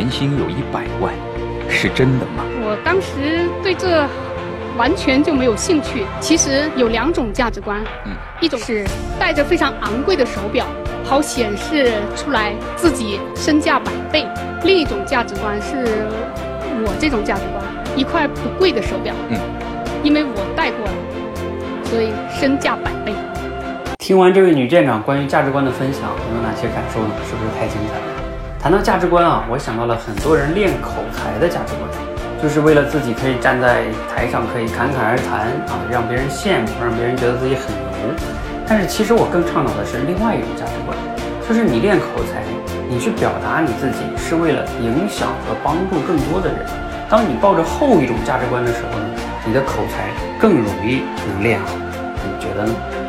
年薪有一百万，是真的吗？我当时对这完全就没有兴趣。其实有两种价值观，嗯，一种是戴着非常昂贵的手表，好显示出来自己身价百倍；另一种价值观是我这种价值观，一块不贵的手表，嗯，因为我戴过了，所以身价百倍。听完这位女舰长关于价值观的分享，你有哪些感受呢？是不是太精彩了？谈到价值观啊，我想到了很多人练口才的价值观，就是为了自己可以站在台上可以侃侃而谈啊，让别人羡慕，让别人觉得自己很牛。但是其实我更倡导的是另外一种价值观，就是你练口才，你去表达你自己是为了影响和帮助更多的人。当你抱着后一种价值观的时候呢，你的口才更容易能练好。你觉得呢？